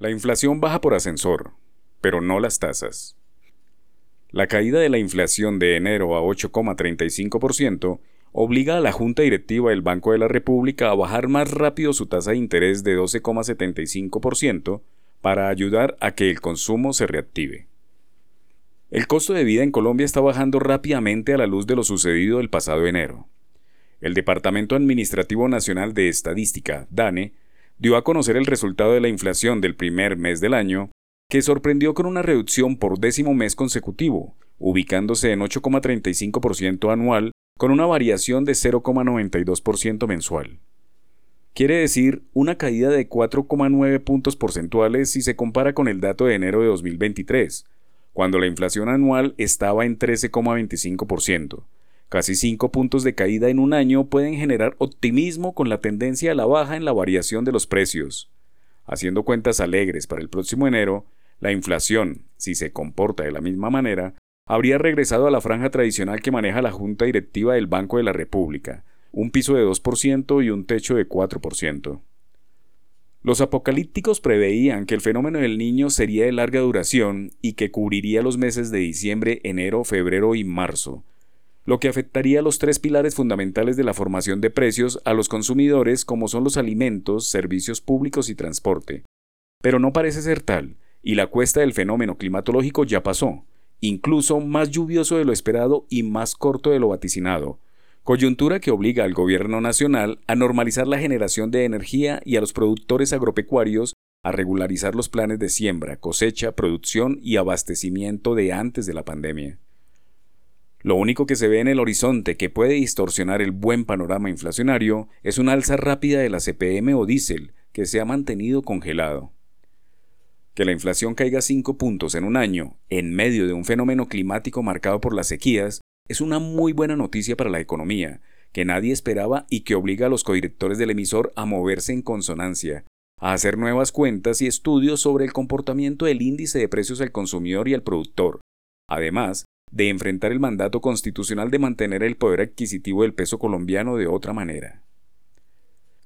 La inflación baja por ascensor, pero no las tasas. La caída de la inflación de enero a 8,35% obliga a la Junta Directiva del Banco de la República a bajar más rápido su tasa de interés de 12,75% para ayudar a que el consumo se reactive. El costo de vida en Colombia está bajando rápidamente a la luz de lo sucedido el pasado enero. El Departamento Administrativo Nacional de Estadística, DANE, dio a conocer el resultado de la inflación del primer mes del año, que sorprendió con una reducción por décimo mes consecutivo, ubicándose en 8,35% anual con una variación de 0,92% mensual. Quiere decir una caída de 4,9 puntos porcentuales si se compara con el dato de enero de 2023, cuando la inflación anual estaba en 13,25%. Casi 5 puntos de caída en un año pueden generar optimismo con la tendencia a la baja en la variación de los precios. Haciendo cuentas alegres para el próximo enero, la inflación, si se comporta de la misma manera, habría regresado a la franja tradicional que maneja la Junta Directiva del Banco de la República, un piso de 2% y un techo de 4%. Los apocalípticos preveían que el fenómeno del niño sería de larga duración y que cubriría los meses de diciembre, enero, febrero y marzo, lo que afectaría los tres pilares fundamentales de la formación de precios a los consumidores como son los alimentos, servicios públicos y transporte. Pero no parece ser tal, y la cuesta del fenómeno climatológico ya pasó, incluso más lluvioso de lo esperado y más corto de lo vaticinado, coyuntura que obliga al gobierno nacional a normalizar la generación de energía y a los productores agropecuarios a regularizar los planes de siembra, cosecha, producción y abastecimiento de antes de la pandemia. Lo único que se ve en el horizonte que puede distorsionar el buen panorama inflacionario es una alza rápida de la CPM o diésel, que se ha mantenido congelado. Que la inflación caiga 5 puntos en un año, en medio de un fenómeno climático marcado por las sequías, es una muy buena noticia para la economía, que nadie esperaba y que obliga a los codirectores del emisor a moverse en consonancia, a hacer nuevas cuentas y estudios sobre el comportamiento del índice de precios al consumidor y al productor, además de enfrentar el mandato constitucional de mantener el poder adquisitivo del peso colombiano de otra manera.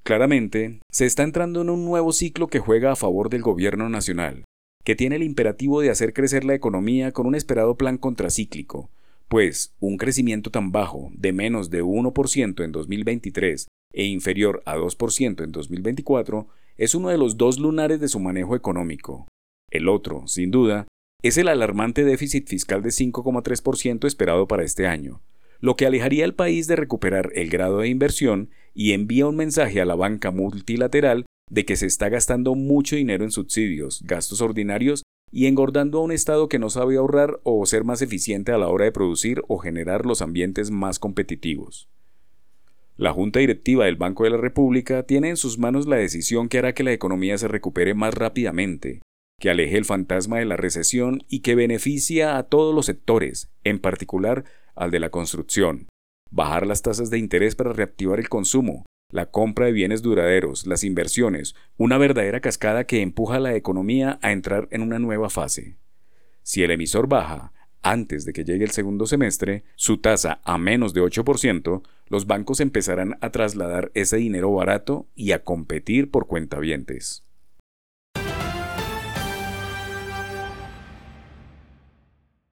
Claramente, se está entrando en un nuevo ciclo que juega a favor del gobierno nacional, que tiene el imperativo de hacer crecer la economía con un esperado plan contracíclico, pues un crecimiento tan bajo de menos de 1% en 2023 e inferior a 2% en 2024 es uno de los dos lunares de su manejo económico. El otro, sin duda, es el alarmante déficit fiscal de 5,3% esperado para este año, lo que alejaría al país de recuperar el grado de inversión y envía un mensaje a la banca multilateral de que se está gastando mucho dinero en subsidios, gastos ordinarios y engordando a un Estado que no sabe ahorrar o ser más eficiente a la hora de producir o generar los ambientes más competitivos. La Junta Directiva del Banco de la República tiene en sus manos la decisión que hará que la economía se recupere más rápidamente, que aleje el fantasma de la recesión y que beneficia a todos los sectores, en particular al de la construcción, bajar las tasas de interés para reactivar el consumo, la compra de bienes duraderos, las inversiones, una verdadera cascada que empuja a la economía a entrar en una nueva fase. Si el emisor baja, antes de que llegue el segundo semestre, su tasa a menos de 8%, los bancos empezarán a trasladar ese dinero barato y a competir por cuentavientes.